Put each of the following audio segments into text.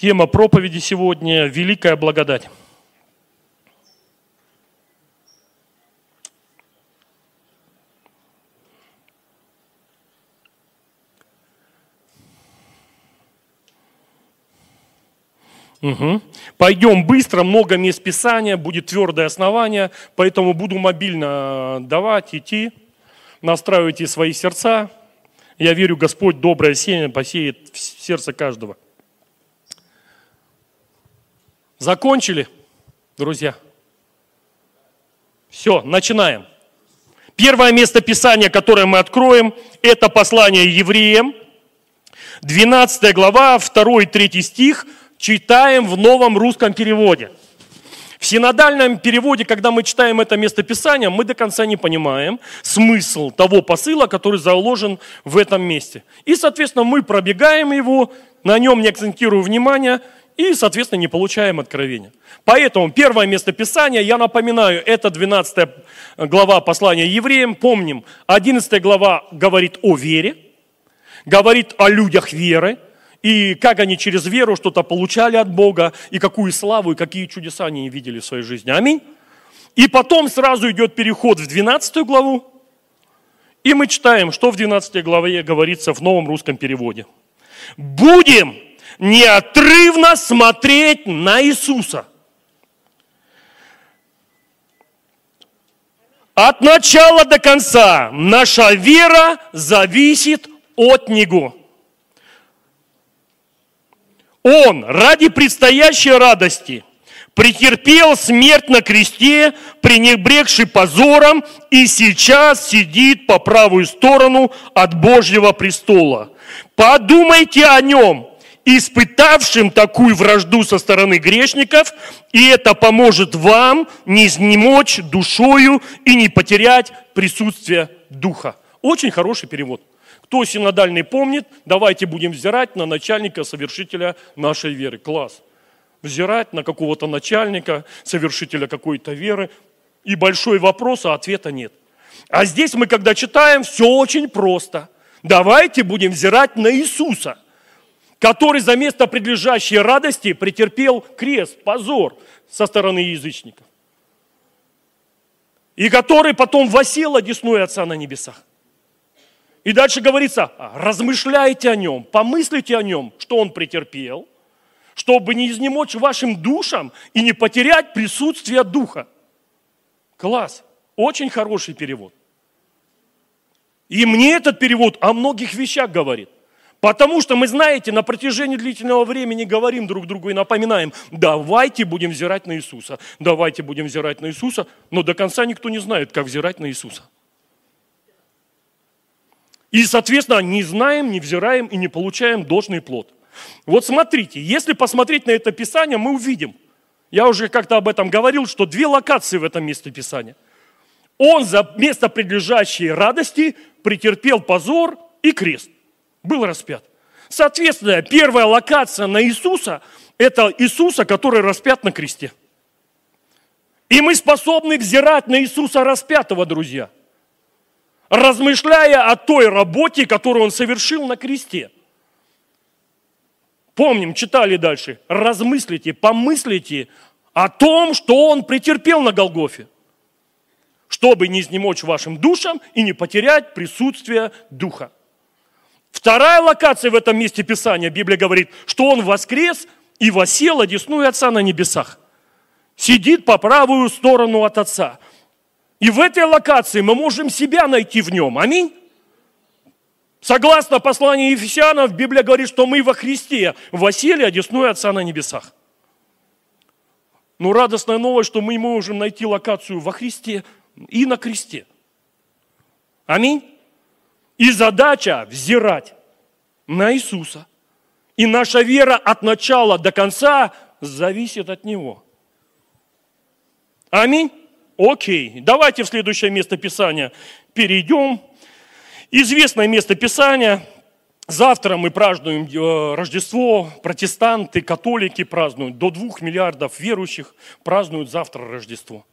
Тема проповеди сегодня – «Великая благодать». Угу. Пойдем быстро, много мест Писания, будет твердое основание, поэтому буду мобильно давать, идти, настраивайте свои сердца. Я верю, Господь доброе семя посеет в сердце каждого. Закончили, друзья? Все, начинаем. Первое место Писания, которое мы откроем, это послание евреям, 12 глава, 2 и 3 стих – читаем в новом русском переводе. В синодальном переводе, когда мы читаем это местописание, мы до конца не понимаем смысл того посыла, который заложен в этом месте. И, соответственно, мы пробегаем его, на нем не акцентируя внимание, и, соответственно, не получаем откровения. Поэтому первое местописание, я напоминаю, это 12 глава послания евреям. Помним, 11 глава говорит о вере, говорит о людях веры – и как они через веру что-то получали от Бога, и какую славу, и какие чудеса они видели в своей жизни. Аминь. И потом сразу идет переход в 12 главу, и мы читаем, что в 12 главе говорится в новом русском переводе. Будем неотрывно смотреть на Иисуса. От начала до конца наша вера зависит от Него. Он ради предстоящей радости претерпел смерть на кресте, пренебрегший позором, и сейчас сидит по правую сторону от Божьего престола. Подумайте о нем, испытавшим такую вражду со стороны грешников, и это поможет вам не изнемочь душою и не потерять присутствие Духа. Очень хороший перевод. Кто синодальный помнит, давайте будем взирать на начальника, совершителя нашей веры. Класс. Взирать на какого-то начальника, совершителя какой-то веры. И большой вопрос, а ответа нет. А здесь мы, когда читаем, все очень просто. Давайте будем взирать на Иисуса, который за место предлежащей радости претерпел крест, позор со стороны язычников. И который потом восел одесную Отца на небесах. И дальше говорится, размышляйте о нем, помыслите о нем, что он претерпел, чтобы не изнемочь вашим душам и не потерять присутствие духа. Класс, очень хороший перевод. И мне этот перевод о многих вещах говорит. Потому что мы, знаете, на протяжении длительного времени говорим друг другу и напоминаем, давайте будем взирать на Иисуса, давайте будем взирать на Иисуса, но до конца никто не знает, как взирать на Иисуса. И, соответственно, не знаем, не взираем и не получаем должный плод. Вот смотрите, если посмотреть на это Писание, мы увидим, я уже как-то об этом говорил, что две локации в этом месте Писания. Он за место предлежащей радости претерпел позор и крест. Был распят. Соответственно, первая локация на Иисуса – это Иисуса, который распят на кресте. И мы способны взирать на Иисуса распятого, друзья – размышляя о той работе, которую он совершил на кресте. Помним, читали дальше. Размыслите, помыслите о том, что он претерпел на Голгофе, чтобы не изнемочь вашим душам и не потерять присутствие Духа. Вторая локация в этом месте Писания, Библия говорит, что он воскрес и восел одесную Отца на небесах. Сидит по правую сторону от Отца. И в этой локации мы можем себя найти в нем. Аминь. Согласно посланию Ефесянов, Библия говорит, что мы во Христе восели одесную Отца на небесах. Но радостная новость, что мы можем найти локацию во Христе и на кресте. Аминь. И задача взирать на Иисуса. И наша вера от начала до конца зависит от Него. Аминь. Окей, давайте в следующее место Писания перейдем. Известное место Писания. Завтра мы празднуем э, Рождество. Протестанты, католики празднуют. До двух миллиардов верующих празднуют завтра Рождество.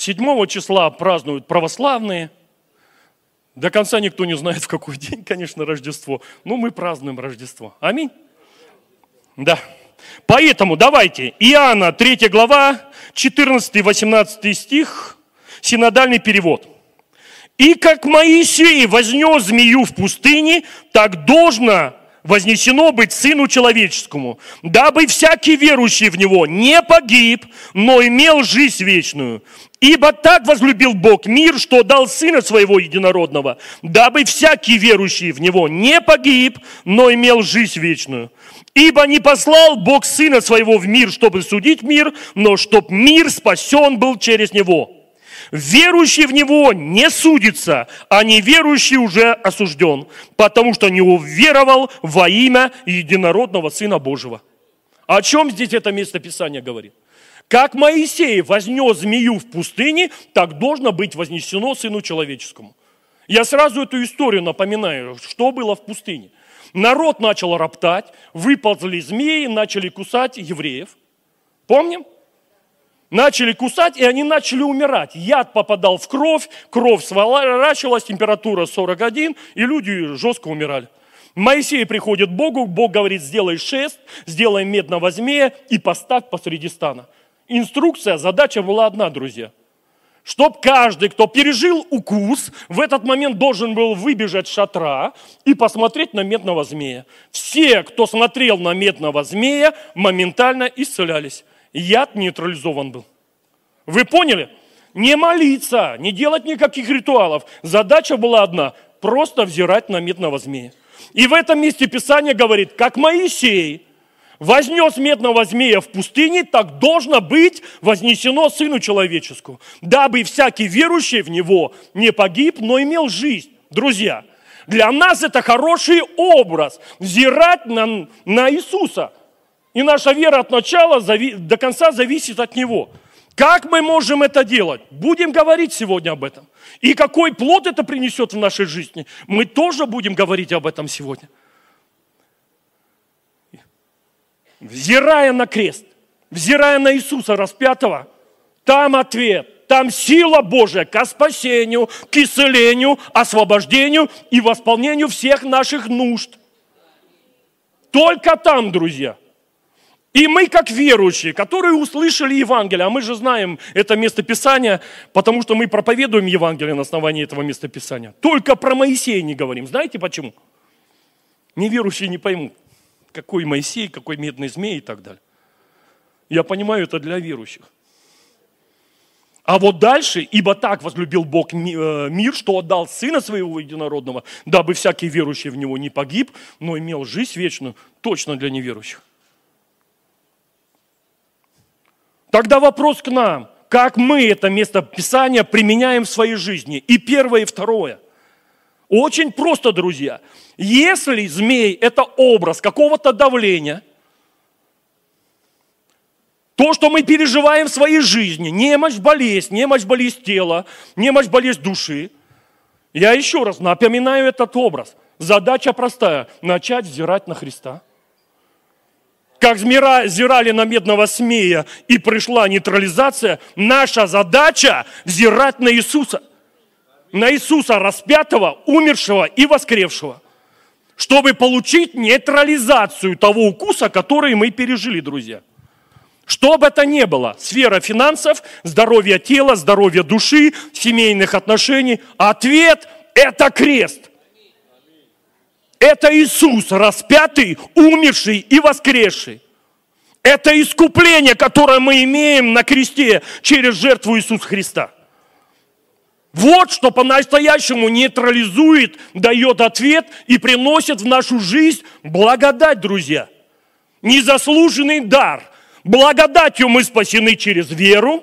Седьмого числа празднуют православные. До конца никто не знает, в какой день, конечно, Рождество. Но мы празднуем Рождество. Аминь. Да. Поэтому давайте, Иоанна, 3 глава, 14-18 стих, синодальный перевод. «И как Моисей вознес змею в пустыне, так должно вознесено быть Сыну Человеческому, дабы всякий верующий в Него не погиб, но имел жизнь вечную. Ибо так возлюбил Бог мир, что дал Сына Своего Единородного, дабы всякий верующий в Него не погиб, но имел жизнь вечную. Ибо не послал Бог Сына Своего в мир, чтобы судить мир, но чтоб мир спасен был через Него. Верующий в Него не судится, а неверующий уже осужден, потому что не уверовал во имя единородного Сына Божьего. О чем здесь это место Писания говорит? Как Моисей вознес змею в пустыне, так должно быть вознесено Сыну Человеческому. Я сразу эту историю напоминаю, что было в пустыне. Народ начал роптать, выползли змеи, начали кусать евреев. Помним? Начали кусать, и они начали умирать. Яд попадал в кровь, кровь сворачивалась, температура 41, и люди жестко умирали. Моисей приходит к Богу, Бог говорит, сделай шест, сделай медного змея и поставь посреди стана. Инструкция, задача была одна, друзья. Чтоб каждый, кто пережил укус, в этот момент должен был выбежать шатра и посмотреть на медного змея. Все, кто смотрел на медного змея, моментально исцелялись яд нейтрализован был. Вы поняли? Не молиться, не делать никаких ритуалов. Задача была одна – просто взирать на медного змея. И в этом месте Писание говорит, как Моисей вознес медного змея в пустыне, так должно быть вознесено Сыну Человеческому, дабы всякий верующий в Него не погиб, но имел жизнь. Друзья, для нас это хороший образ – взирать на, на Иисуса – и наша вера от начала до конца зависит от Него. Как мы можем это делать? Будем говорить сегодня об этом. И какой плод это принесет в нашей жизни? Мы тоже будем говорить об этом сегодня. Взирая на крест, взирая на Иисуса распятого, там ответ, там сила Божия к спасению, к исцелению, освобождению и восполнению всех наших нужд. Только там, друзья – и мы, как верующие, которые услышали Евангелие, а мы же знаем это местописание, потому что мы проповедуем Евангелие на основании этого местописания. Только про Моисея не говорим. Знаете почему? Неверующие не поймут, какой Моисей, какой медный змей и так далее. Я понимаю, это для верующих. А вот дальше, ибо так возлюбил Бог э, мир, что отдал Сына Своего Единородного, дабы всякий верующий в Него не погиб, но имел жизнь вечную, точно для неверующих. Тогда вопрос к нам, как мы это место Писания применяем в своей жизни. И первое, и второе. Очень просто, друзья. Если змей – это образ какого-то давления, то, что мы переживаем в своей жизни, немощь, болезнь, немощь, болезнь тела, немощь, болезнь души, я еще раз напоминаю этот образ. Задача простая – начать взирать на Христа – как зирали на медного смея и пришла нейтрализация, наша задача взирать на Иисуса. На Иисуса распятого, умершего и воскресшего. Чтобы получить нейтрализацию того укуса, который мы пережили, друзья. Что бы это ни было, сфера финансов, здоровья тела, здоровья души, семейных отношений, ответ – это крест. Это Иисус, распятый, умерший и воскресший. Это искупление, которое мы имеем на кресте через жертву Иисуса Христа. Вот что по-настоящему нейтрализует, дает ответ и приносит в нашу жизнь благодать, друзья. Незаслуженный дар. Благодатью мы спасены через веру.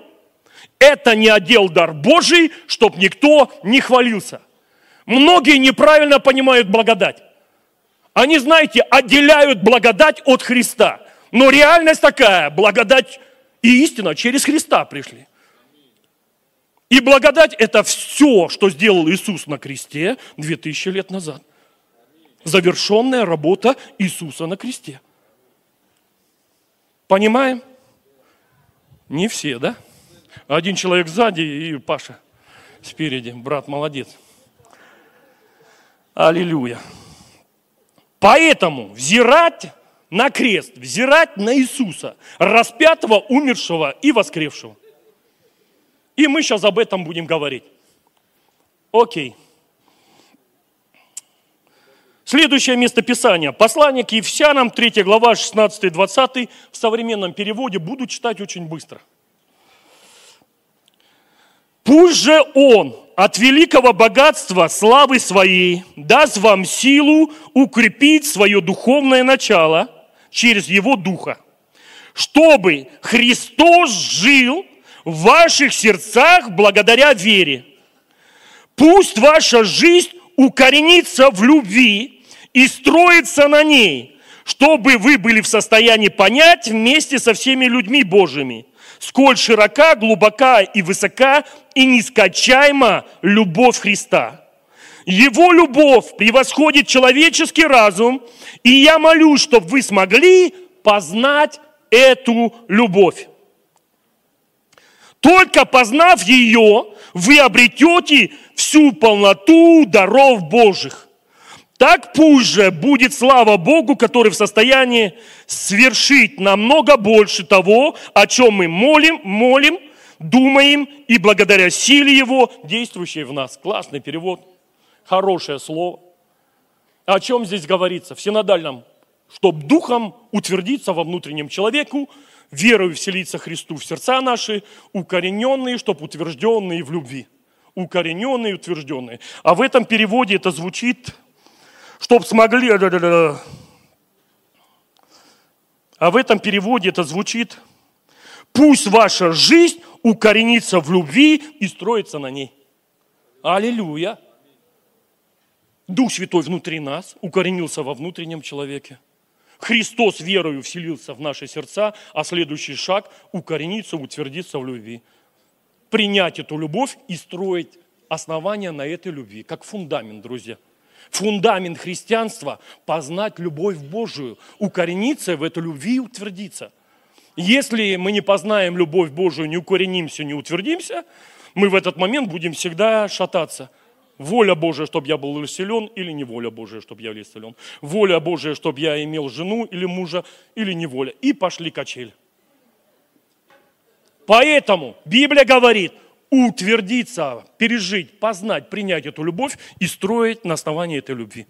Это не отдел дар Божий, чтоб никто не хвалился. Многие неправильно понимают благодать. Они, знаете, отделяют благодать от Христа. Но реальность такая, благодать и истина через Христа пришли. И благодать – это все, что сделал Иисус на кресте 2000 лет назад. Завершенная работа Иисуса на кресте. Понимаем? Не все, да? Один человек сзади и Паша спереди. Брат молодец. Аллилуйя. Поэтому взирать на крест, взирать на Иисуса, распятого, умершего и воскресшего. И мы сейчас об этом будем говорить. Окей. Следующее место Писания. Послание к Ефсянам, 3 глава, 16-20. В современном переводе буду читать очень быстро. Пусть же Он от великого богатства славы Своей даст вам силу укрепить свое духовное начало через Его Духа, чтобы Христос жил в ваших сердцах благодаря вере. Пусть ваша жизнь укоренится в любви и строится на ней, чтобы вы были в состоянии понять вместе со всеми людьми Божьими, сколь широка, глубока и высока и нескончаема любовь Христа. Его любовь превосходит человеческий разум, и я молюсь, чтобы вы смогли познать эту любовь. Только познав ее, вы обретете всю полноту даров Божьих. Так пусть же будет слава Богу, который в состоянии свершить намного больше того, о чем мы молим, молим, думаем и благодаря силе Его, действующей в нас. Классный перевод, хорошее слово. О чем здесь говорится? В синодальном, чтобы духом утвердиться во внутреннем человеку, верою вселиться Христу в сердца наши, укорененные, чтобы утвержденные в любви. Укорененные, утвержденные. А в этом переводе это звучит, чтобы смогли... А в этом переводе это звучит, пусть ваша жизнь укоренится в любви и строится на ней. Аллилуйя. Дух Святой внутри нас, укоренился во внутреннем человеке. Христос верою вселился в наши сердца, а следующий шаг – укорениться, утвердиться в любви. Принять эту любовь и строить основания на этой любви, как фундамент, друзья. Фундамент христианства – познать любовь Божию, укорениться в эту любви и утвердиться. Если мы не познаем любовь Божию, не укоренимся, не утвердимся, мы в этот момент будем всегда шататься – Воля Божия, чтобы я был исцелен, или не воля Божия, чтобы я был исцелен. Воля Божия, чтобы я имел жену или мужа, или не воля. И пошли качели. Поэтому Библия говорит, утвердиться, пережить, познать, принять эту любовь и строить на основании этой любви.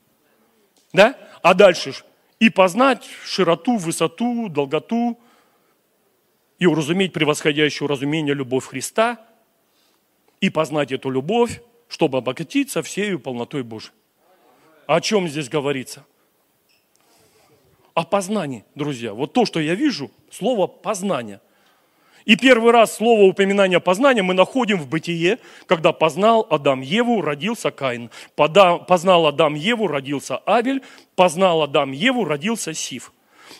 Да? А дальше и познать широту, высоту, долготу, и уразуметь превосходящую разумение любовь Христа, и познать эту любовь, чтобы обогатиться всею полнотой Божией. О чем здесь говорится? О познании, друзья. Вот то, что я вижу, слово познание. И первый раз слово упоминания познания мы находим в бытие, когда познал Адам Еву, родился Каин. Познал Адам Еву, родился Авель. Познал Адам Еву, родился Сив.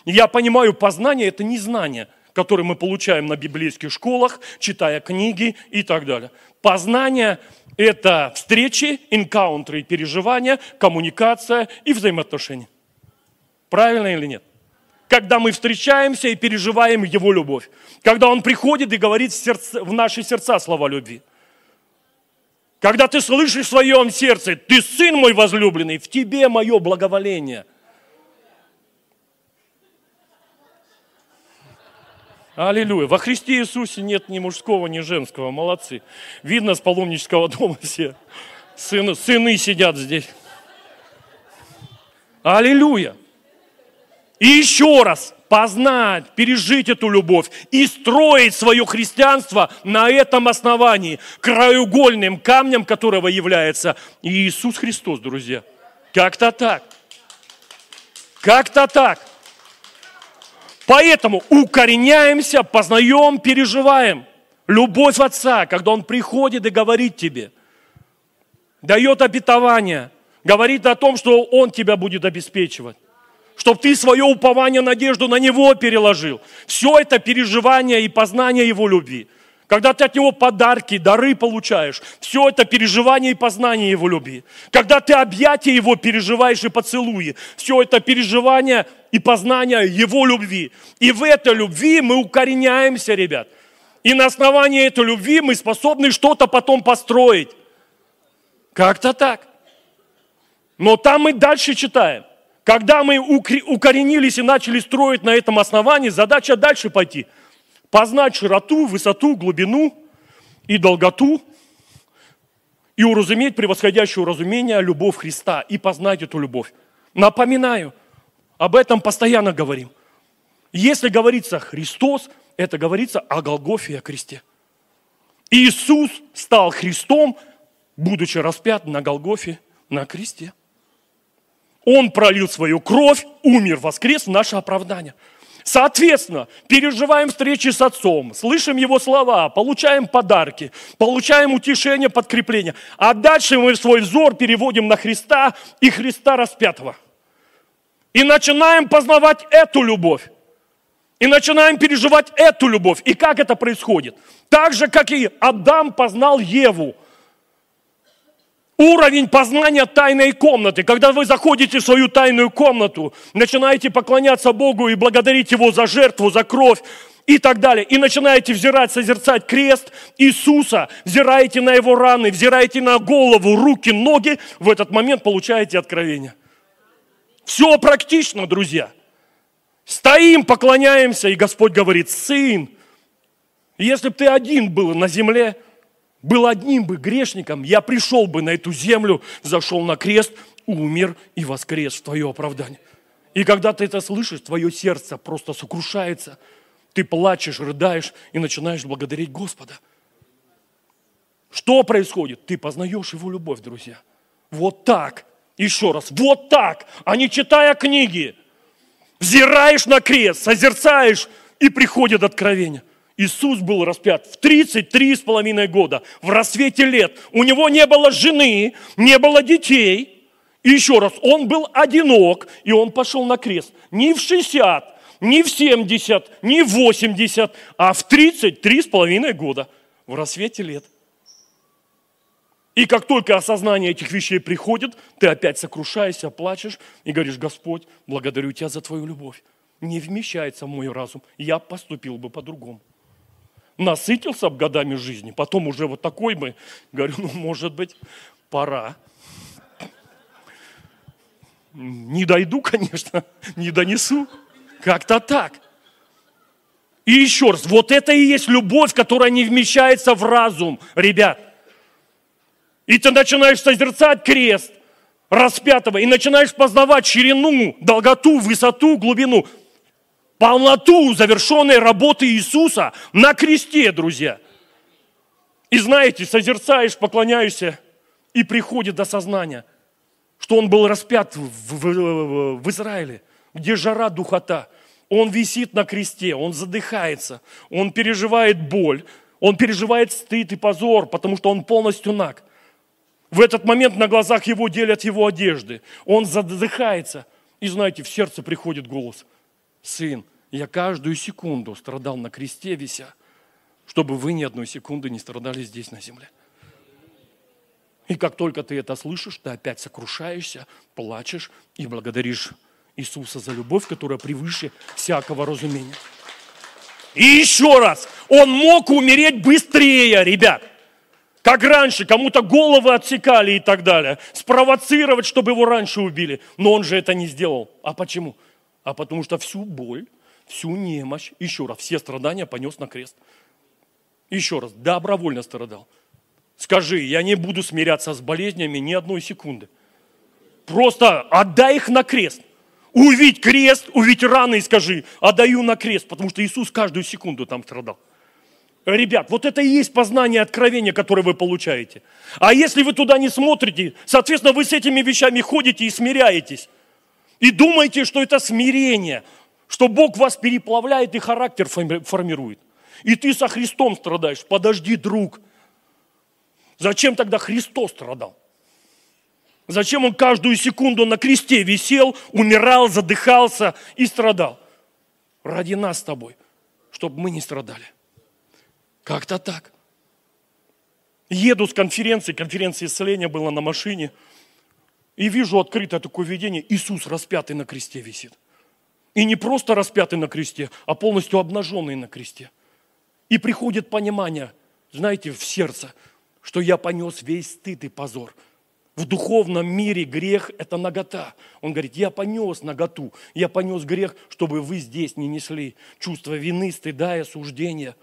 Я понимаю, познание – это не знание, которое мы получаем на библейских школах, читая книги и так далее. Познание это встречи, энкаунтры, переживания, коммуникация и взаимоотношения. Правильно или нет? Когда мы встречаемся и переживаем Его любовь. Когда Он приходит и говорит в, сердце, в наши сердца слова любви. Когда ты слышишь в своем сердце, ты сын мой возлюбленный, в тебе мое благоволение – Аллилуйя. Во Христе Иисусе нет ни мужского, ни женского. Молодцы. Видно с паломнического дома все. Сыны, сыны сидят здесь. Аллилуйя. И еще раз познать, пережить эту любовь и строить свое христианство на этом основании, краеугольным камнем которого является Иисус Христос, друзья. Как-то так. Как-то так. Поэтому укореняемся, познаем, переживаем. Любовь Отца, когда Он приходит и говорит тебе, дает обетование, говорит о том, что Он тебя будет обеспечивать чтобы ты свое упование, надежду на Него переложил. Все это переживание и познание Его любви. Когда ты от Него подарки, дары получаешь, все это переживание и познание Его любви. Когда ты объятия Его переживаешь и поцелуи, все это переживание и познание Его любви. И в этой любви мы укореняемся, ребят. И на основании этой любви мы способны что-то потом построить. Как-то так. Но там мы дальше читаем. Когда мы укоренились и начали строить на этом основании, задача дальше пойти. Познать широту, высоту, глубину и долготу, и уразуметь превосходящее уразумение любовь Христа, и познать эту любовь. Напоминаю, об этом постоянно говорим. Если говорится Христос, это говорится о Голгофе и о кресте. Иисус стал Христом, будучи распят на Голгофе, на кресте. Он пролил свою кровь, умер, воскрес в наше оправдание. Соответственно, переживаем встречи с Отцом, слышим Его слова, получаем подарки, получаем утешение, подкрепление. А дальше мы свой взор переводим на Христа и Христа распятого. И начинаем познавать эту любовь. И начинаем переживать эту любовь. И как это происходит? Так же, как и Адам познал Еву. Уровень познания тайной комнаты. Когда вы заходите в свою тайную комнату, начинаете поклоняться Богу и благодарить Его за жертву, за кровь и так далее. И начинаете взирать, созерцать крест Иисуса, взираете на Его раны, взираете на голову, руки, ноги, в этот момент получаете откровение. Все практично, друзья. Стоим, поклоняемся, и Господь говорит, сын, если бы ты один был на земле, был одним бы грешником, я пришел бы на эту землю, зашел на крест, умер и воскрес в твое оправдание. И когда ты это слышишь, твое сердце просто сокрушается, ты плачешь, рыдаешь и начинаешь благодарить Господа. Что происходит? Ты познаешь Его любовь, друзья. Вот так. Еще раз, вот так, а не читая книги – взираешь на крест, созерцаешь, и приходит откровение. Иисус был распят в 33 с половиной года, в рассвете лет. У него не было жены, не было детей. И еще раз, он был одинок, и он пошел на крест. Не в 60, не в 70, не в 80, а в 33 с половиной года, в рассвете лет. И как только осознание этих вещей приходит, ты опять сокрушаешься, плачешь и говоришь, Господь, благодарю Тебя за Твою любовь. Не вмещается в мой разум, я поступил бы по-другому. Насытился годами жизни, потом уже вот такой бы, говорю, ну, может быть, пора. Не дойду, конечно, не донесу. Как-то так. И еще раз, вот это и есть любовь, которая не вмещается в разум, ребят. И ты начинаешь созерцать крест распятого, и начинаешь познавать ширину, долготу, высоту, глубину, полноту завершенной работы Иисуса на кресте, друзья. И знаете, созерцаешь, поклоняешься, и приходит до сознания, что он был распят в, в, в Израиле, где жара, духота. Он висит на кресте, он задыхается, он переживает боль, он переживает стыд и позор, потому что он полностью наг. В этот момент на глазах его делят его одежды. Он задыхается. И знаете, в сердце приходит голос. Сын, я каждую секунду страдал на кресте вися, чтобы вы ни одной секунды не страдали здесь на земле. И как только ты это слышишь, ты опять сокрушаешься, плачешь и благодаришь Иисуса за любовь, которая превыше всякого разумения. И еще раз, он мог умереть быстрее, ребят как раньше, кому-то головы отсекали и так далее, спровоцировать, чтобы его раньше убили. Но он же это не сделал. А почему? А потому что всю боль, всю немощь, еще раз, все страдания понес на крест. Еще раз, добровольно страдал. Скажи, я не буду смиряться с болезнями ни одной секунды. Просто отдай их на крест. Увидь крест, увидь раны и скажи, отдаю на крест, потому что Иисус каждую секунду там страдал. Ребят, вот это и есть познание откровения, которое вы получаете. А если вы туда не смотрите, соответственно, вы с этими вещами ходите и смиряетесь. И думаете, что это смирение, что Бог вас переплавляет и характер формирует. И ты со Христом страдаешь. Подожди, друг. Зачем тогда Христос страдал? Зачем он каждую секунду на кресте висел, умирал, задыхался и страдал? Ради нас с тобой, чтобы мы не страдали. Как-то так. Еду с конференции, конференция исцеления была на машине, и вижу открытое такое видение, Иисус распятый на кресте висит. И не просто распятый на кресте, а полностью обнаженный на кресте. И приходит понимание, знаете, в сердце, что я понес весь стыд и позор В духовном мире грех – это нагота. Он говорит, я понес наготу, я понес грех, чтобы вы здесь не несли чувство вины, стыда и осуждения.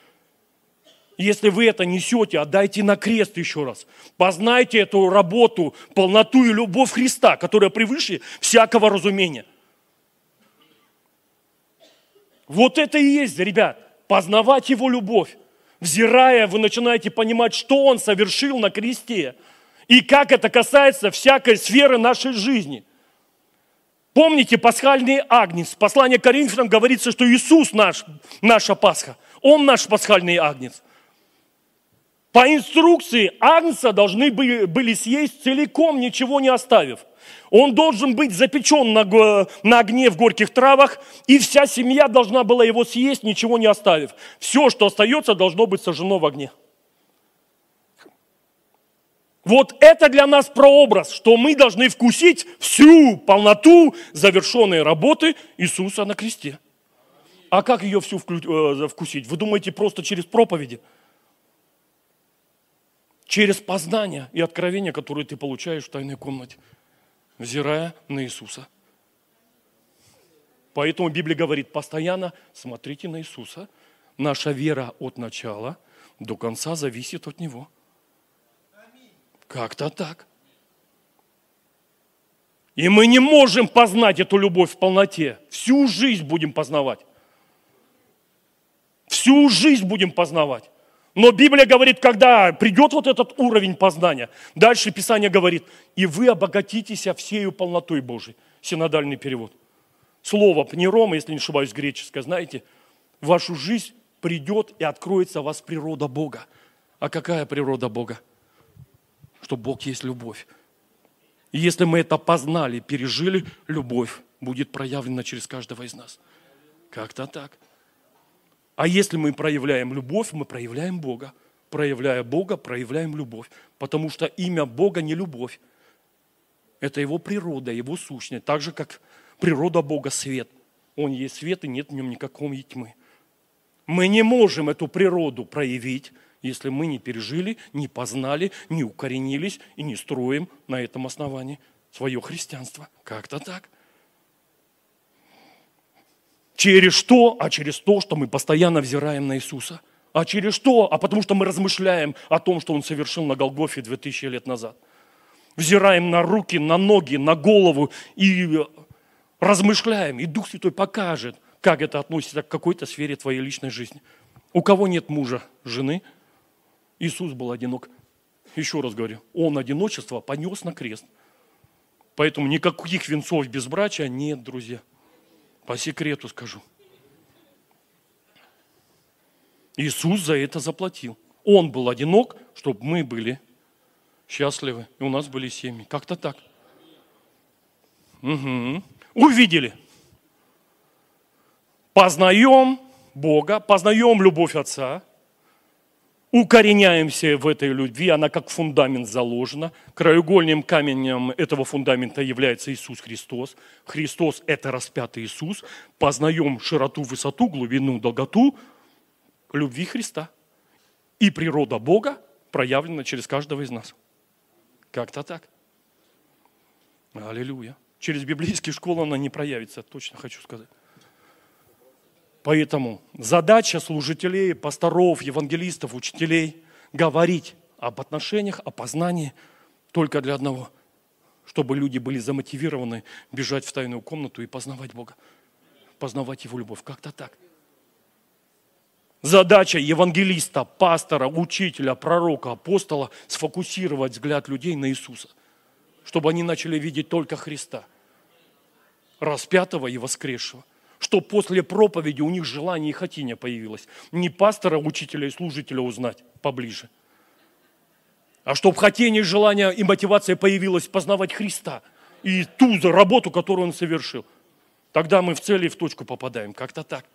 Если вы это несете, отдайте на крест еще раз. Познайте эту работу, полноту и любовь Христа, которая превыше всякого разумения. Вот это и есть, ребят, познавать Его любовь. Взирая, вы начинаете понимать, что Он совершил на кресте – и как это касается всякой сферы нашей жизни. Помните пасхальный агнец? Послание Коринфянам говорится, что Иисус наш, наша Пасха. Он наш пасхальный агнец. По инструкции агнца должны были съесть целиком, ничего не оставив. Он должен быть запечен на, на огне в горьких травах, и вся семья должна была его съесть, ничего не оставив. Все, что остается, должно быть сожжено в огне. Вот это для нас прообраз, что мы должны вкусить всю полноту завершенной работы Иисуса на кресте. А как ее всю э, вкусить? Вы думаете, просто через проповеди? Через познание и откровение, которое ты получаешь в тайной комнате, взирая на Иисуса. Поэтому Библия говорит, постоянно смотрите на Иисуса. Наша вера от начала до конца зависит от Него. Как-то так. И мы не можем познать эту любовь в полноте. Всю жизнь будем познавать. Всю жизнь будем познавать. Но Библия говорит, когда придет вот этот уровень познания, дальше Писание говорит, и вы обогатитесь всею полнотой Божией. Синодальный перевод. Слово пнерома, если не ошибаюсь, греческое, знаете, в вашу жизнь придет и откроется у вас природа Бога. А какая природа Бога? что Бог есть любовь. И если мы это познали, пережили, любовь будет проявлена через каждого из нас. Как-то так. А если мы проявляем любовь, мы проявляем Бога. Проявляя Бога, проявляем любовь. Потому что имя Бога не любовь. Это его природа, его сущность. Так же, как природа Бога свет. Он есть свет, и нет в нем никакой тьмы. Мы не можем эту природу проявить, если мы не пережили, не познали, не укоренились и не строим на этом основании свое христианство. Как-то так. Через что? А через то, что мы постоянно взираем на Иисуса. А через что? А потому что мы размышляем о том, что Он совершил на Голгофе 2000 лет назад. Взираем на руки, на ноги, на голову и размышляем. И Дух Святой покажет, как это относится к какой-то сфере твоей личной жизни. У кого нет мужа, жены – Иисус был одинок. Еще раз говорю, Он одиночество понес на крест. Поэтому никаких венцов безбрачия нет, друзья. По секрету скажу. Иисус за это заплатил. Он был одинок, чтобы мы были счастливы, и у нас были семьи. Как-то так. Угу. Увидели. Познаем Бога, познаем любовь Отца – укореняемся в этой любви, она как фундамент заложена. Краеугольным камнем этого фундамента является Иисус Христос. Христос – это распятый Иисус. Познаем широту, высоту, глубину, долготу любви Христа. И природа Бога проявлена через каждого из нас. Как-то так. Аллилуйя. Через библейские школы она не проявится, точно хочу сказать. Поэтому задача служителей, пасторов, евангелистов, учителей – говорить об отношениях, о познании только для одного, чтобы люди были замотивированы бежать в тайную комнату и познавать Бога, познавать Его любовь. Как-то так. Задача евангелиста, пастора, учителя, пророка, апостола – сфокусировать взгляд людей на Иисуса, чтобы они начали видеть только Христа, распятого и воскресшего – что после проповеди у них желание и хотение появилось. Не пастора, учителя и служителя узнать поближе, а чтобы хотение, желание и мотивация появилась познавать Христа и ту работу, которую Он совершил. Тогда мы в цели и в точку попадаем. Как-то так.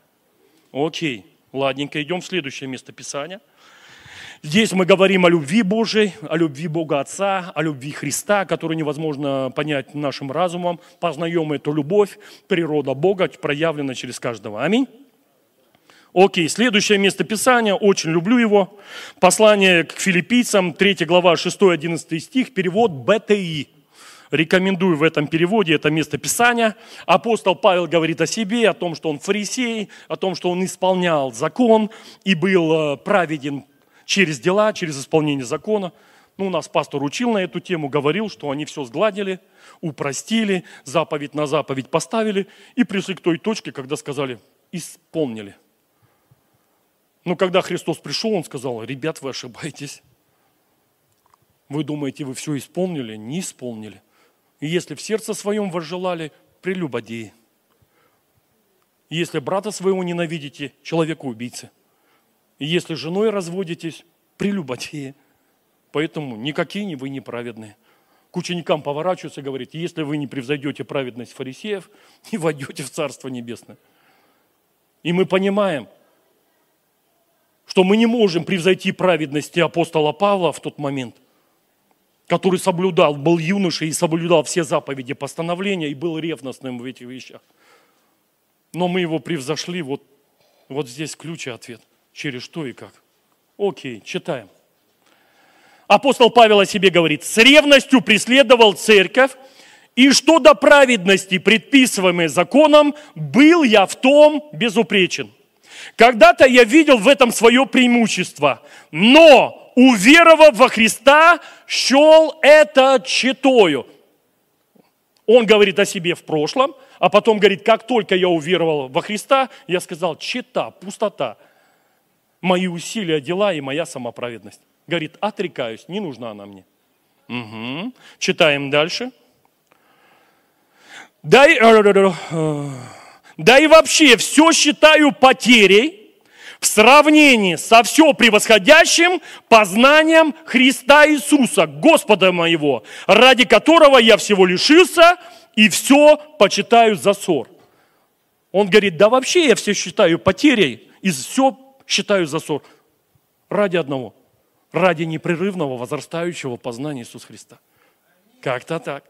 Окей, ладненько, идем в следующее место Писания – Здесь мы говорим о любви Божьей, о любви Бога Отца, о любви Христа, которую невозможно понять нашим разумом. Познаем эту любовь, природа Бога проявлена через каждого. Аминь. Окей, следующее место Писания, очень люблю его. Послание к филиппийцам, 3 глава, 6-11 стих, перевод БТИ. Рекомендую в этом переводе это место Писания. Апостол Павел говорит о себе, о том, что он фарисей, о том, что он исполнял закон и был э, праведен через дела, через исполнение закона. Ну, нас пастор учил на эту тему, говорил, что они все сгладили, упростили, заповедь на заповедь поставили и пришли к той точке, когда сказали, исполнили – но когда Христос пришел, Он сказал, ребят, вы ошибаетесь. Вы думаете, вы все исполнили? Не исполнили. И если в сердце своем возжелали, прелюбодеи. Если брата своего ненавидите, человека убийцы. И если женой разводитесь, прелюбодеи. Поэтому никакие не вы неправедные. К ученикам поворачиваются и говорит, если вы не превзойдете праведность фарисеев, не войдете в Царство Небесное. И мы понимаем – что мы не можем превзойти праведности апостола Павла в тот момент, который соблюдал, был юношей и соблюдал все заповеди постановления и был ревностным в этих вещах. Но мы его превзошли, вот, вот здесь ключ и ответ. Через что и как. Окей, читаем. Апостол Павел о себе говорит, с ревностью преследовал церковь, и что до праведности, предписываемой законом, был я в том безупречен. Когда-то я видел в этом свое преимущество, но уверовав во Христа, счел это читою. Он говорит о себе в прошлом, а потом говорит, как только я уверовал во Христа, я сказал, чита, пустота, мои усилия, дела и моя самоправедность. Говорит, отрекаюсь, не нужна она мне. Угу. Читаем дальше. Дай... Да и вообще все считаю потерей в сравнении со все превосходящим познанием Христа Иисуса, Господа моего, ради которого я всего лишился и все почитаю за ссор. Он говорит, да вообще я все считаю потерей и все считаю за ссор. Ради одного, ради непрерывного возрастающего познания Иисуса Христа. Как-то так.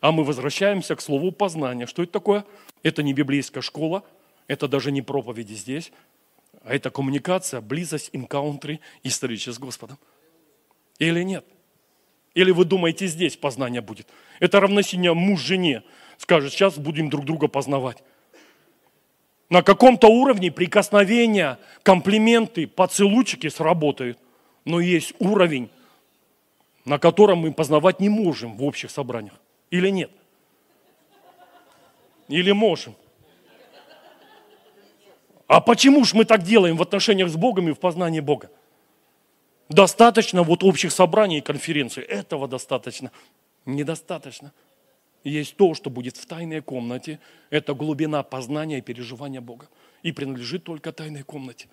А мы возвращаемся к слову познания. Что это такое? Это не библейская школа, это даже не проповеди здесь, а это коммуникация, близость, инкаунтры и встреча с Господом. Или нет? Или вы думаете, здесь познание будет? Это равносильно муж жене. Скажет, сейчас будем друг друга познавать. На каком-то уровне прикосновения, комплименты, поцелуйчики сработают. Но есть уровень, на котором мы познавать не можем в общих собраниях. Или нет? Или можем? А почему же мы так делаем в отношениях с Богом и в познании Бога? Достаточно вот общих собраний и конференций. Этого достаточно. Недостаточно. Есть то, что будет в тайной комнате. Это глубина познания и переживания Бога. И принадлежит только тайной комнате.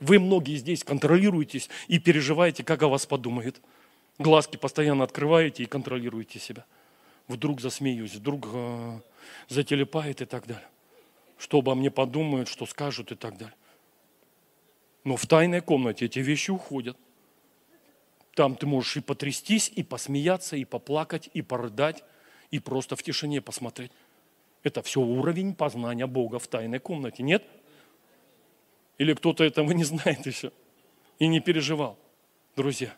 Вы многие здесь контролируетесь и переживаете, как о вас подумают. Глазки постоянно открываете и контролируете себя. Вдруг засмеюсь, вдруг э, зателепает и так далее. Что обо мне подумают, что скажут и так далее. Но в тайной комнате эти вещи уходят. Там ты можешь и потрястись, и посмеяться, и поплакать, и порыдать, и просто в тишине посмотреть. Это все уровень познания Бога в тайной комнате, нет? Или кто-то этого не знает еще и не переживал, друзья.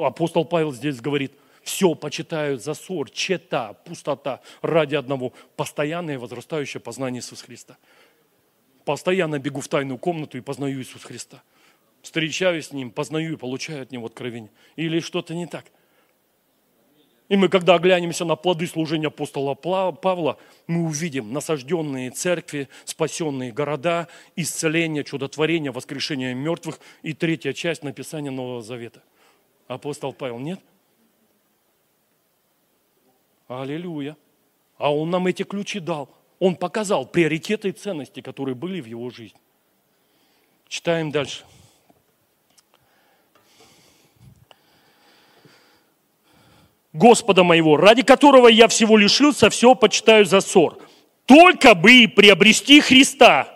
Апостол Павел здесь говорит – все почитают за ссор, чета, пустота ради одного. Постоянное возрастающее познание Иисуса Христа. Постоянно бегу в тайную комнату и познаю Иисуса Христа. Встречаюсь с Ним, познаю и получаю от Него откровение. Или что-то не так. И мы, когда оглянемся на плоды служения апостола Павла, мы увидим насажденные церкви, спасенные города, исцеление, чудотворение, воскрешение мертвых и третья часть написания Нового Завета. Апостол Павел, нет? Аллилуйя. А Он нам эти ключи дал. Он показал приоритеты и ценности, которые были в его жизни. Читаем дальше. Господа моего, ради которого я всего лишился, все почитаю за ссор. Только бы приобрести Христа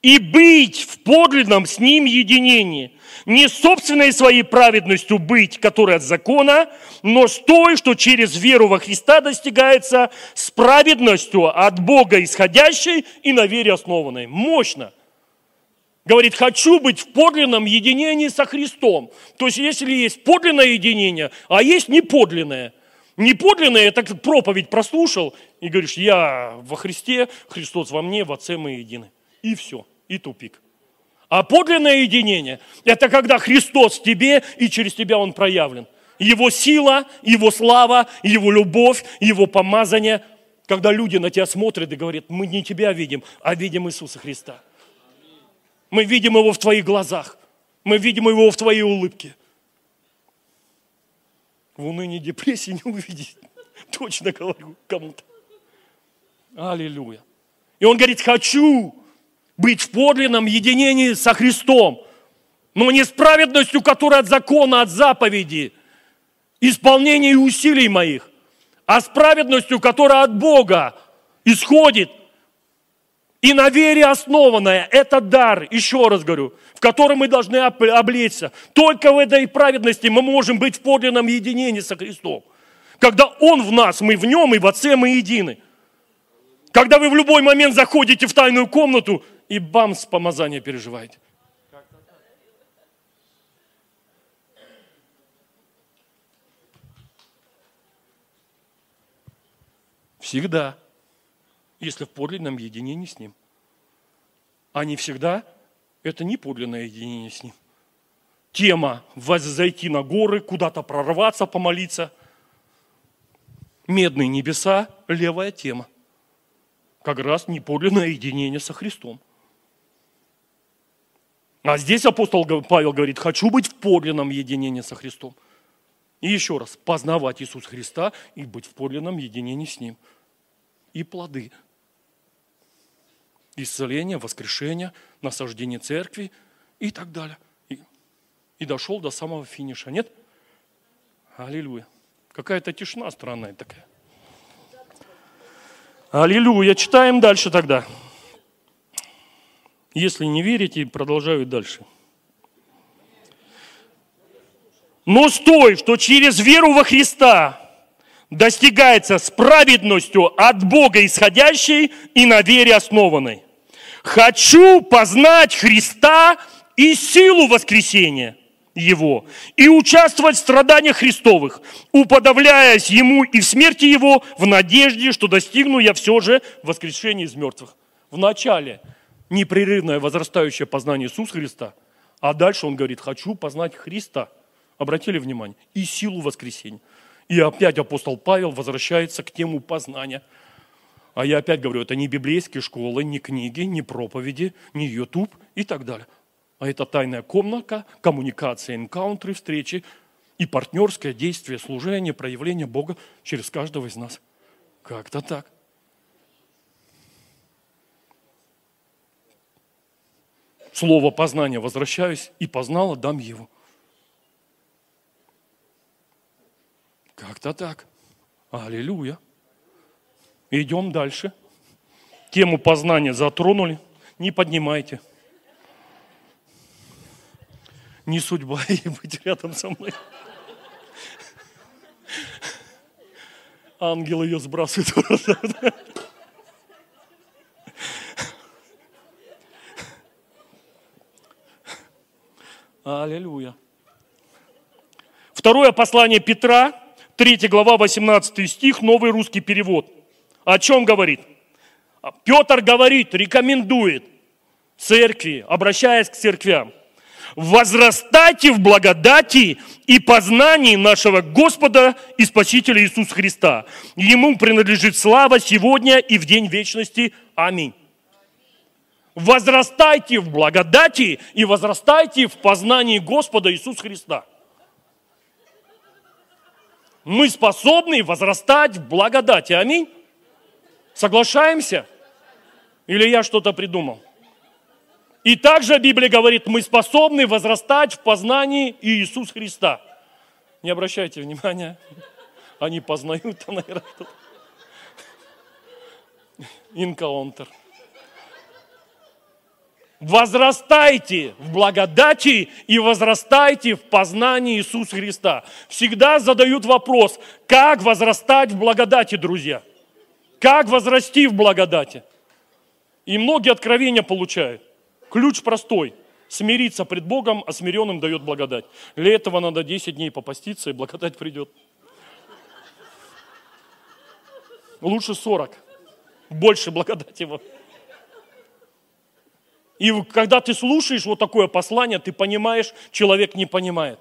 и быть в подлинном с Ним единении, Не собственной своей праведностью быть, которая от закона, но с той, что через веру во Христа достигается, с праведностью от Бога исходящей и на вере основанной. Мощно. Говорит, хочу быть в подлинном единении со Христом. То есть, если есть подлинное единение, а есть неподлинное. Неподлинное, это проповедь прослушал, и говоришь, я во Христе, Христос во мне, в Отце мы едины. И все, и тупик. А подлинное единение – это когда Христос в тебе, и через тебя Он проявлен. Его сила, Его слава, Его любовь, Его помазание. Когда люди на тебя смотрят и говорят, мы не тебя видим, а видим Иисуса Христа. Мы видим Его в твоих глазах. Мы видим Его в твоей улыбке. В унынии депрессии не увидеть. Точно говорю кому-то. Аллилуйя. И он говорит, хочу быть в подлинном единении со Христом, но не с праведностью, которая от закона, от заповеди, исполнения усилий моих, а с праведностью, которая от Бога исходит и на вере основанная. Это дар, еще раз говорю, в котором мы должны облечься. Только в этой праведности мы можем быть в подлинном единении со Христом. Когда Он в нас, мы в Нем, и в Отце мы едины. Когда вы в любой момент заходите в тайную комнату – и бамс, помазание переживаете. Всегда, если в подлинном единении с Ним. А не всегда, это не подлинное единение с Ним. Тема «Зайти на горы», куда-то прорваться, помолиться. Медные небеса – левая тема. Как раз неподлинное единение со Христом. А здесь апостол Павел говорит, хочу быть в подлинном единении со Христом. И еще раз, познавать Иисуса Христа и быть в подлинном единении с Ним. И плоды. Исцеление, воскрешение, насаждение церкви и так далее. И, и дошел до самого финиша, нет? Аллилуйя. Какая-то тишина странная такая. Аллилуйя. Читаем дальше тогда. Если не верите, продолжаю дальше. Но стой, что через веру во Христа достигается с праведностью от Бога исходящей и на вере основанной. Хочу познать Христа и силу воскресения Его, и участвовать в страданиях Христовых, уподавляясь Ему и в смерти Его, в надежде, что достигну я все же воскрешения из мертвых. В начале – непрерывное возрастающее познание Иисуса Христа, а дальше он говорит, хочу познать Христа. Обратили внимание? И силу воскресения. И опять апостол Павел возвращается к тему познания. А я опять говорю, это не библейские школы, не книги, не проповеди, не YouTube и так далее. А это тайная комната, коммуникация, энкаунтеры, встречи и партнерское действие, служение, проявление Бога через каждого из нас. Как-то так. слово познания возвращаюсь и познала, дам его. Как-то так. Аллилуйя. Идем дальше. Тему познания затронули. Не поднимайте. Не судьба ей быть рядом со мной. Ангел ее сбрасывает. Аллилуйя. Второе послание Петра, 3 глава, 18 стих, новый русский перевод. О чем говорит? Петр говорит, рекомендует церкви, обращаясь к церквям. Возрастайте в благодати и познании нашего Господа и Спасителя Иисуса Христа. Ему принадлежит слава сегодня и в день вечности. Аминь возрастайте в благодати и возрастайте в познании Господа Иисуса Христа. Мы способны возрастать в благодати. Аминь. Соглашаемся? Или я что-то придумал? И также Библия говорит, мы способны возрастать в познании Иисуса Христа. Не обращайте внимания, они познают, а, наверное, Инкаунтер. Возрастайте в благодати и возрастайте в познании Иисуса Христа. Всегда задают вопрос, как возрастать в благодати, друзья? Как возрасти в благодати? И многие откровения получают. Ключ простой. Смириться пред Богом, а смиренным дает благодать. Для этого надо 10 дней попаститься, и благодать придет. Лучше 40. Больше благодати его. И когда ты слушаешь вот такое послание, ты понимаешь, человек не понимает.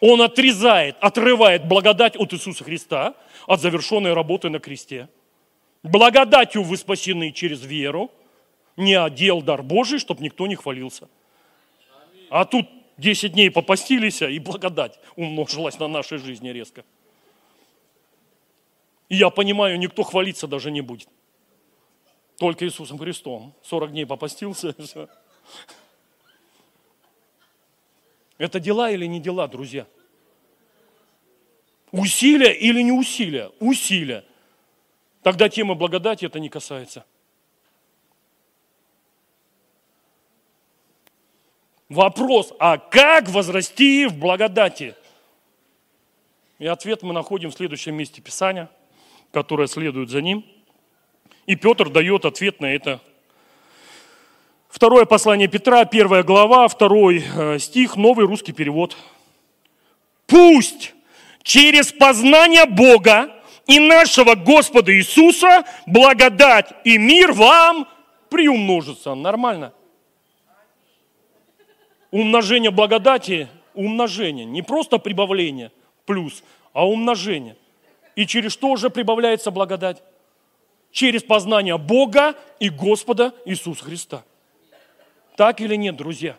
Он отрезает, отрывает благодать от Иисуса Христа, от завершенной работы на кресте. Благодатью вы спасены через веру, не отдел дар Божий, чтобы никто не хвалился. А тут 10 дней попастились, и благодать умножилась на нашей жизни резко. И я понимаю, никто хвалиться даже не будет. Только Иисусом Христом. 40 дней попастился, все. Это дела или не дела, друзья? Усилия или не усилия? Усилия. Тогда тема благодати это не касается. Вопрос, а как возрасти в благодати? И ответ мы находим в следующем месте Писания, которое следует за ним. И Петр дает ответ на это. Второе послание Петра, первая глава, второй э, стих, новый русский перевод. Пусть через познание Бога и нашего Господа Иисуса благодать и мир вам приумножится. Нормально? Умножение благодати, умножение, не просто прибавление, плюс, а умножение. И через что уже прибавляется благодать? Через познание Бога и Господа Иисуса Христа. Так или нет, друзья?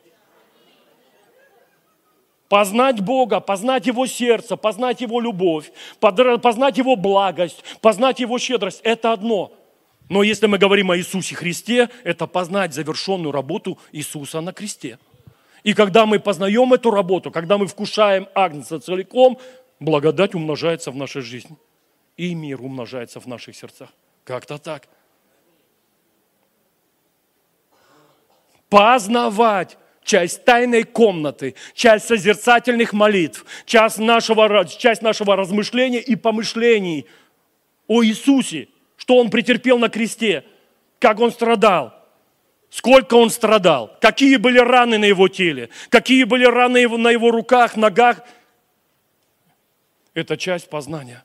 Познать Бога, познать Его сердце, познать Его любовь, познать Его благость, познать Его щедрость – это одно. Но если мы говорим о Иисусе Христе, это познать завершенную работу Иисуса на кресте. И когда мы познаем эту работу, когда мы вкушаем Агнца целиком, благодать умножается в нашей жизни. И мир умножается в наших сердцах. Как-то так. Познавать часть тайной комнаты, часть созерцательных молитв, часть нашего, часть нашего размышления и помышлений о Иисусе, что Он претерпел на кресте, как Он страдал, сколько Он страдал, какие были раны на Его теле, какие были раны на Его руках, ногах. Это часть познания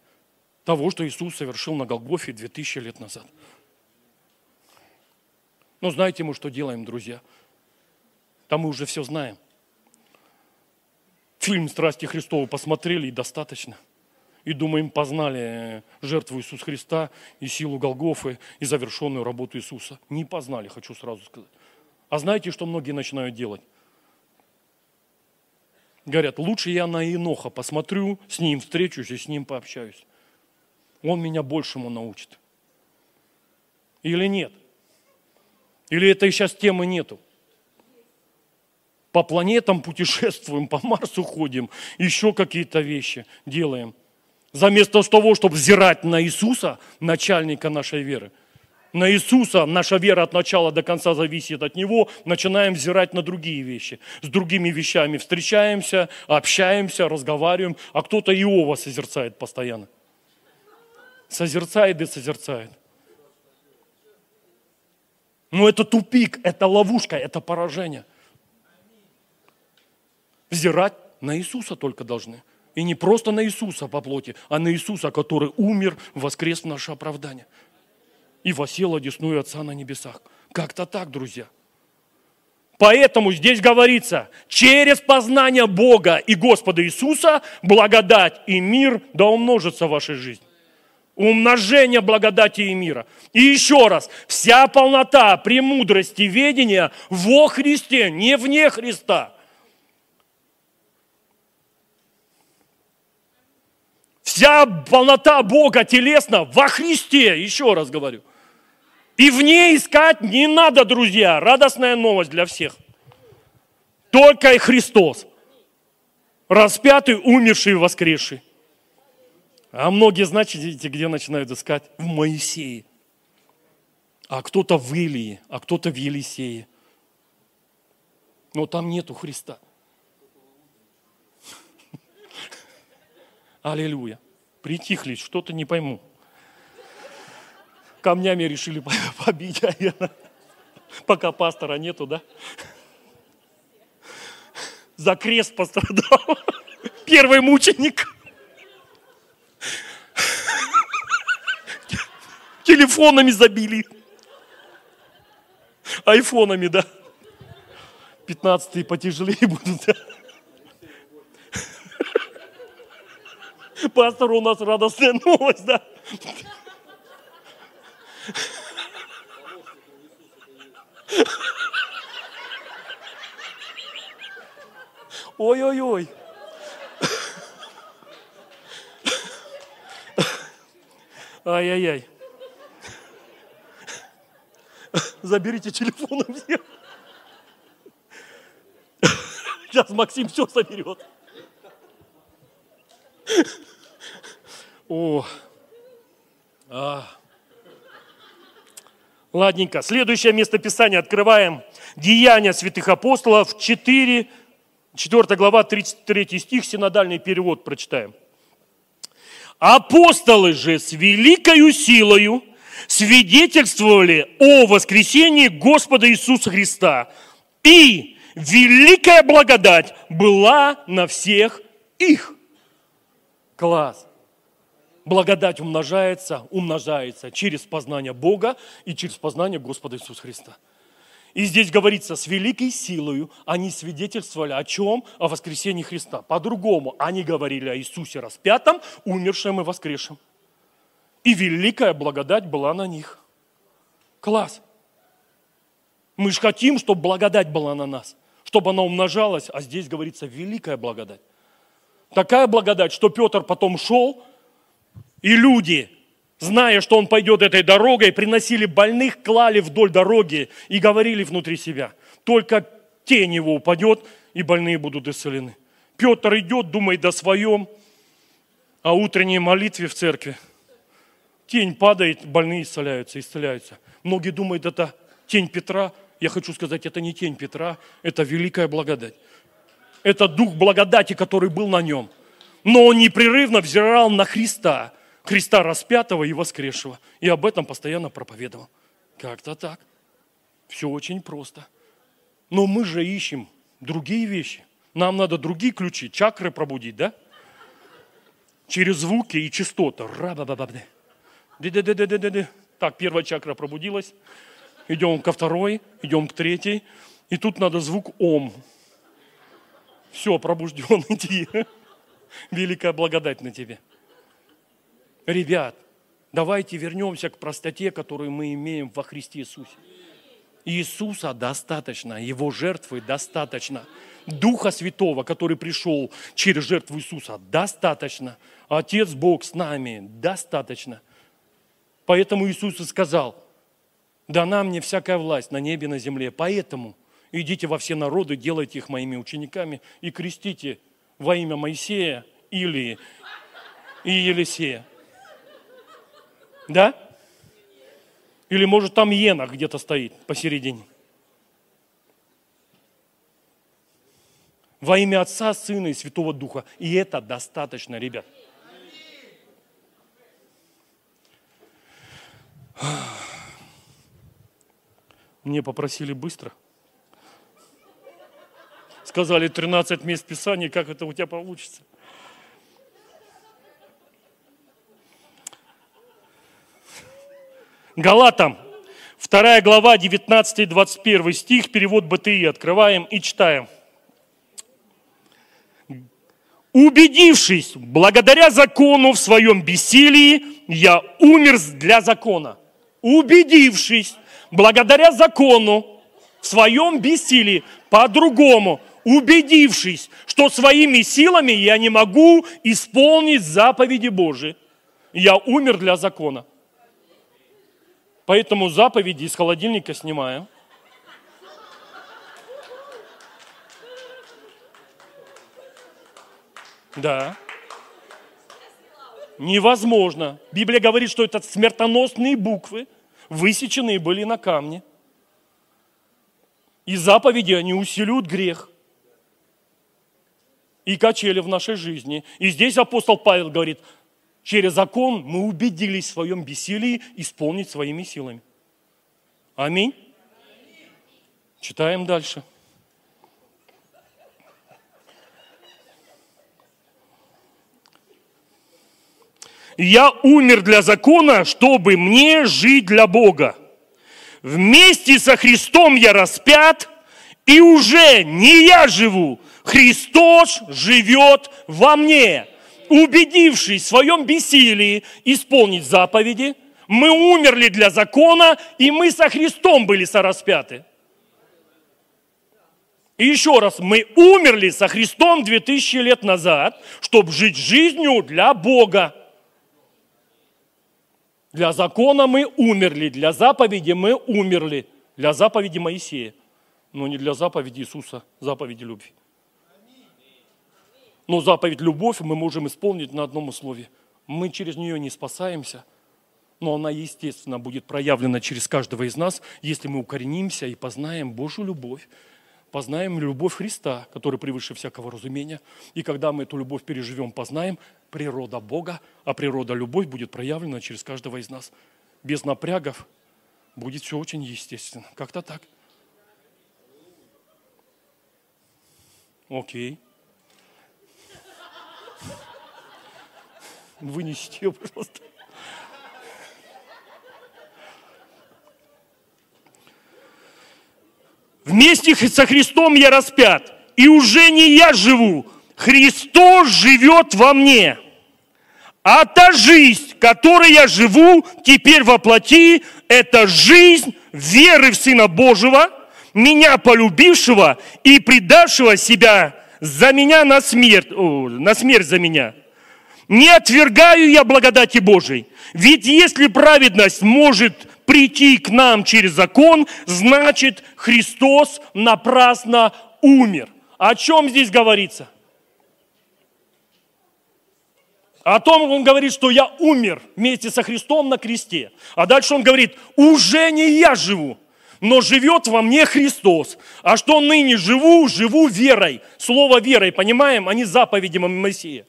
того, что Иисус совершил на Голгофе 2000 лет назад. Но знаете мы, что делаем, друзья – там мы уже все знаем. Фильм «Страсти Христовы» посмотрели и достаточно. И думаем, познали жертву Иисуса Христа и силу Голгофы и завершенную работу Иисуса. Не познали, хочу сразу сказать. А знаете, что многие начинают делать? Говорят, лучше я на Иноха посмотрю, с ним встречусь и с ним пообщаюсь. Он меня большему научит. Или нет? Или этой сейчас темы нету? По планетам путешествуем, по Марсу ходим, еще какие-то вещи делаем. Заместо того, чтобы взирать на Иисуса, начальника нашей веры, на Иисуса, наша вера от начала до конца зависит от Него, начинаем взирать на другие вещи. С другими вещами встречаемся, общаемся, разговариваем, а кто-то Иова созерцает постоянно. Созерцает и созерцает. Но это тупик, это ловушка, это поражение – взирать на Иисуса только должны. И не просто на Иисуса по плоти, а на Иисуса, который умер, воскрес в наше оправдание. И восел одесную Отца на небесах. Как-то так, друзья. Поэтому здесь говорится, через познание Бога и Господа Иисуса благодать и мир да умножится в вашей жизни. Умножение благодати и мира. И еще раз, вся полнота премудрости ведения во Христе, не вне Христа – Вся полнота Бога телесно во Христе, еще раз говорю. И в ней искать не надо, друзья. Радостная новость для всех. Только и Христос. Распятый, умерший и воскресший. А многие, знаете, где начинают искать? В Моисее. А кто-то в Илии, а кто-то в Елисее. Но там нету Христа. Аллилуйя. Притихли, что-то не пойму. Камнями решили побить, наверное. Пока пастора нету, да? За крест пострадал. Первый мученик. Телефонами забили. Айфонами, да. Пятнадцатые потяжелее будут. Да? Пастор, у нас радостная новость, да? Ой-ой-ой. Ай-яй-яй. Заберите телефон у всех. Сейчас Максим все соберет. О, а. Ладненько. Следующее место Писания открываем. Деяния святых апостолов 4, 4 глава, 33 стих, синодальный перевод прочитаем. Апостолы же с великою силою свидетельствовали о воскресении Господа Иисуса Христа. И великая благодать была на всех их. Класс. Благодать умножается, умножается через познание Бога и через познание Господа Иисуса Христа. И здесь говорится, с великой силою они свидетельствовали о чем? О воскресении Христа. По-другому, они говорили о Иисусе распятом, умершем и воскресшем. И великая благодать была на них. Класс. Мы же хотим, чтобы благодать была на нас, чтобы она умножалась, а здесь говорится великая благодать. Такая благодать, что Петр потом шел, и люди, зная, что он пойдет этой дорогой, приносили больных, клали вдоль дороги и говорили внутри себя, только тень его упадет, и больные будут исцелены. Петр идет, думает о своем, о утренней молитве в церкви. Тень падает, больные исцеляются, исцеляются. Многие думают, это тень Петра. Я хочу сказать, это не тень Петра, это великая благодать. Это дух благодати, который был на нем. Но он непрерывно взирал на Христа. Христа распятого и воскресшего. И об этом постоянно проповедовал. Как-то так. Все очень просто. Но мы же ищем другие вещи. Нам надо другие ключи, чакры пробудить, да? Через звуки и частоты. Так, первая чакра пробудилась. Идем ко второй, идем к третьей. И тут надо звук ом. Все, пробужден, иди. Великая благодать на тебе. Ребят, давайте вернемся к простоте, которую мы имеем во Христе Иисусе. Иисуса достаточно, Его жертвы достаточно. Духа Святого, который пришел через жертву Иисуса, достаточно. Отец Бог с нами, достаточно. Поэтому Иисус и сказал, дана мне всякая власть на небе на земле. Поэтому идите во все народы, делайте их моими учениками и крестите во имя Моисея или и Елисея. Да? Или может там Енах где-то стоит посередине. Во имя Отца, Сына и Святого Духа. И это достаточно, ребят. Мне попросили быстро. Сказали 13 мест Писания, как это у тебя получится. Галатам, 2 глава, 19-21 стих, перевод БТИ. Открываем и читаем. Убедившись, благодаря закону в своем бессилии, я умер для закона. Убедившись, благодаря закону в своем бессилии, по-другому, убедившись, что своими силами я не могу исполнить заповеди Божии, я умер для закона. Поэтому заповеди из холодильника снимаем. Да. Невозможно. Библия говорит, что это смертоносные буквы, высеченные были на камне. И заповеди, они усиливают грех и качели в нашей жизни. И здесь апостол Павел говорит, через закон мы убедились в своем бессилии исполнить своими силами. Аминь. Читаем дальше. Я умер для закона, чтобы мне жить для Бога. Вместе со Христом я распят, и уже не я живу, Христос живет во мне. Убедившись в своем бессилии исполнить заповеди, мы умерли для закона, и мы со Христом были сораспяты. И еще раз, мы умерли со Христом 2000 лет назад, чтобы жить жизнью для Бога. Для закона мы умерли, для заповеди мы умерли, для заповеди Моисея, но не для заповеди Иисуса, заповеди любви. Но заповедь любовь мы можем исполнить на одном условии. Мы через нее не спасаемся, но она, естественно, будет проявлена через каждого из нас, если мы укоренимся и познаем Божью любовь, познаем любовь Христа, который превыше всякого разумения. И когда мы эту любовь переживем, познаем, природа Бога, а природа любовь будет проявлена через каждого из нас. Без напрягов будет все очень естественно. Как-то так. Окей. Вынесите ее, пожалуйста. Вместе со Христом я распят, и уже не я живу, Христос живет во мне. А та жизнь, которой я живу теперь во плоти, это жизнь веры в Сына Божьего, меня полюбившего и предавшего себя за меня на смерть, на смерть за меня – не отвергаю я благодати Божией. Ведь если праведность может прийти к нам через закон, значит Христос напрасно умер. О чем здесь говорится? О том он говорит, что я умер вместе со Христом на кресте. А дальше он говорит, уже не я живу, но живет во мне Христос. А что ныне живу, живу верой. Слово верой, понимаем, а не заповедям Моисея.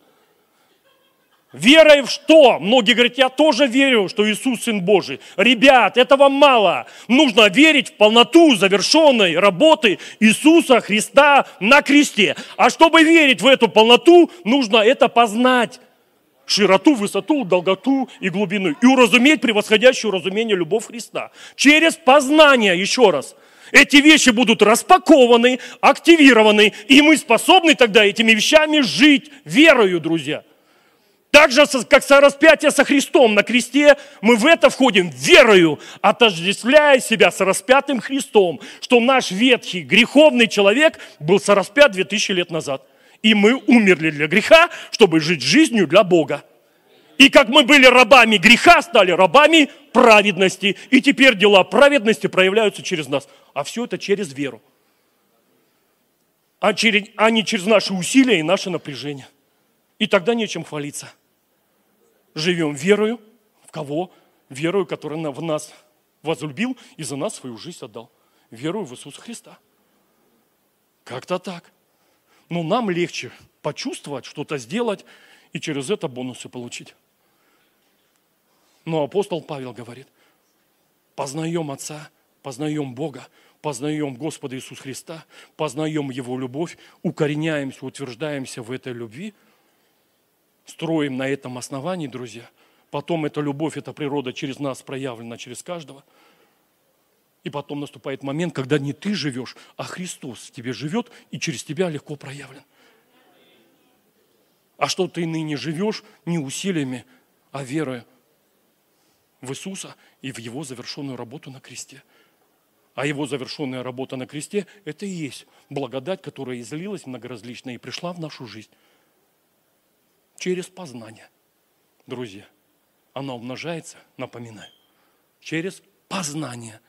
Верой в что? Многие говорят, я тоже верю, что Иисус Сын Божий. Ребят, этого мало. Нужно верить в полноту завершенной работы Иисуса Христа на кресте. А чтобы верить в эту полноту, нужно это познать. Широту, высоту, долготу и глубину. И уразуметь превосходящую разумение любовь Христа. Через познание, еще раз. Эти вещи будут распакованы, активированы, и мы способны тогда этими вещами жить верою, друзья. Так же, как со распятия со Христом на кресте, мы в это входим верою, отождествляя себя с распятым Христом, что наш ветхий, греховный человек был сораспят 2000 лет назад. И мы умерли для греха, чтобы жить жизнью для Бога. И как мы были рабами греха, стали рабами праведности. И теперь дела праведности проявляются через нас. А все это через веру. А, через, а не через наши усилия и наше напряжение. И тогда нечем хвалиться живем верою в кого? Верою, который в нас возлюбил и за нас свою жизнь отдал. Верую в Иисуса Христа. Как-то так. Но нам легче почувствовать, что-то сделать и через это бонусы получить. Но апостол Павел говорит, познаем Отца, познаем Бога, познаем Господа Иисуса Христа, познаем Его любовь, укореняемся, утверждаемся в этой любви – строим на этом основании, друзья, потом эта любовь, эта природа через нас проявлена, через каждого. И потом наступает момент, когда не ты живешь, а Христос в тебе живет и через тебя легко проявлен. А что ты ныне живешь не усилиями, а верой в Иисуса и в Его завершенную работу на кресте. А Его завершенная работа на кресте – это и есть благодать, которая излилась многоразличная и пришла в нашу жизнь через познание. Друзья, она умножается, напоминаю, через познание.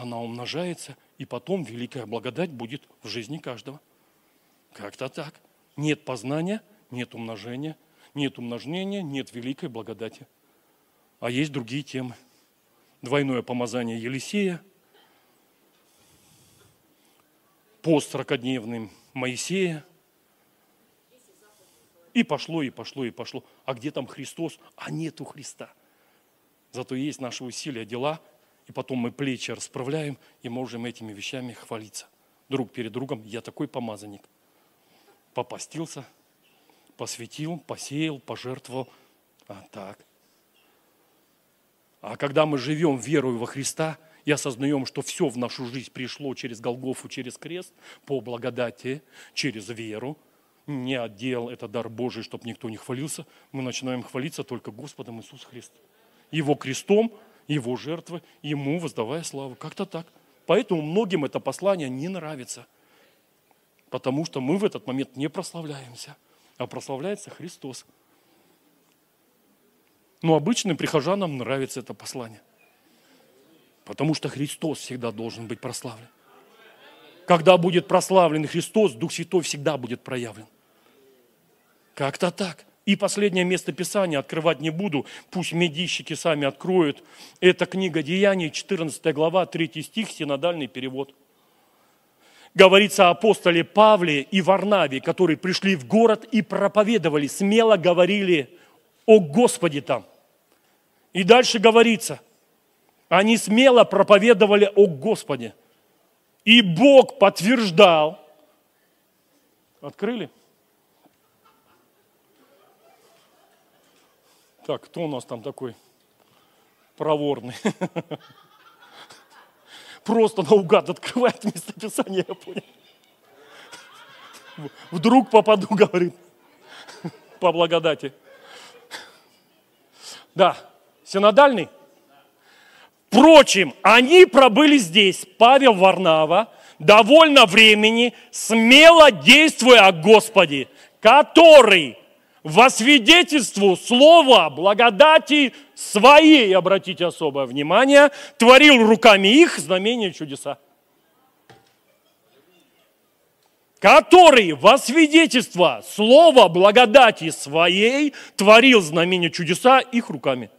Она умножается, и потом великая благодать будет в жизни каждого. Как-то так. Нет познания, нет умножения, нет умножения, нет великой благодати. А есть другие темы. Двойное помазание Елисея, пост 40-дневный Моисея. И пошло, и пошло, и пошло. А где там Христос? А нету Христа. Зато есть наши усилия, дела, и потом мы плечи расправляем и можем этими вещами хвалиться. Друг перед другом, я такой помазанник. Попастился, посвятил, посеял, пожертвовал. А так. А когда мы живем верою во Христа и осознаем, что все в нашу жизнь пришло через Голгофу, через крест, по благодати, через веру, не отдел, это дар Божий, чтобы никто не хвалился, мы начинаем хвалиться только Господом Иисус Христ. Его крестом, Его жертвы, Ему воздавая славу. Как-то так. Поэтому многим это послание не нравится. Потому что мы в этот момент не прославляемся, а прославляется Христос. Но обычным прихожанам нравится это послание. Потому что Христос всегда должен быть прославлен. Когда будет прославлен Христос, Дух Святой всегда будет проявлен. Как-то так. И последнее место Писания открывать не буду, пусть медийщики сами откроют. Это книга Деяний, 14 глава, 3 стих, синодальный перевод. Говорится о апостоле Павле и Варнаве, которые пришли в город и проповедовали, смело говорили о Господе там. И дальше говорится, они смело проповедовали о Господе. И Бог подтверждал. Открыли? Так, кто у нас там такой проворный? Просто наугад открывает местописание, я понял. Вдруг попаду, говорит, по благодати. Да, синодальный. Впрочем, они пробыли здесь, Павел Варнава, довольно времени, смело действуя о Господе, который во свидетельству слова благодати своей, обратите особое внимание, творил руками их знамения чудеса. Который во свидетельство слова благодати своей творил знамения чудеса их руками.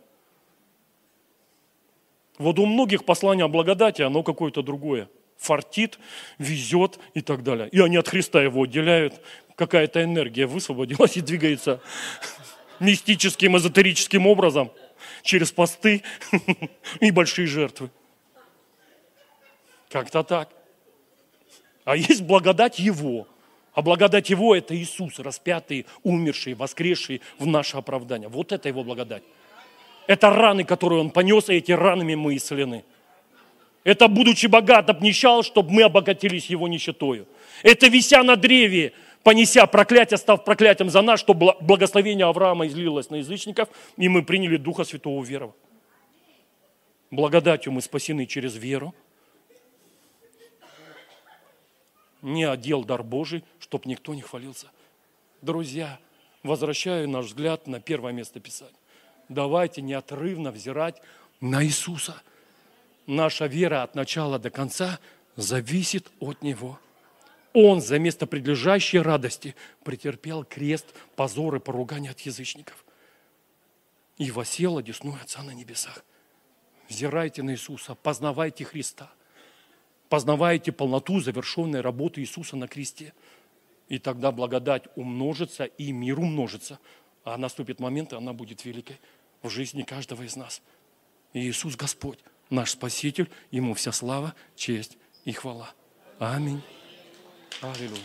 Вот у многих послания о благодати, оно какое-то другое. Фартит, везет и так далее. И они от Христа его отделяют, какая-то энергия высвободилась и двигается мистическим, эзотерическим образом через посты и большие жертвы. Как-то так. А есть благодать Его. А благодать Его – это Иисус, распятый, умерший, воскресший в наше оправдание. Вот это Его благодать. Это раны, которые Он понес, и эти ранами мы исцелены. Это, будучи богат, обнищал, чтобы мы обогатились Его нищетою. Это, вися на древе, понеся проклятие, став проклятием за нас, чтобы благословение Авраама излилось на язычников, и мы приняли Духа Святого веру. Благодатью мы спасены через веру. Не отдел дар Божий, чтобы никто не хвалился. Друзья, возвращаю наш взгляд на первое место Писания. Давайте неотрывно взирать на Иисуса. Наша вера от начала до конца зависит от Него. Он за место предлежащей радости претерпел крест, позор и поругание от язычников. И восел одесную Отца на небесах. Взирайте на Иисуса, познавайте Христа. Познавайте полноту завершенной работы Иисуса на кресте. И тогда благодать умножится, и мир умножится. А наступит момент, и она будет великой в жизни каждого из нас. И Иисус Господь, наш Спаситель, Ему вся слава, честь и хвала. Аминь. 啊利路。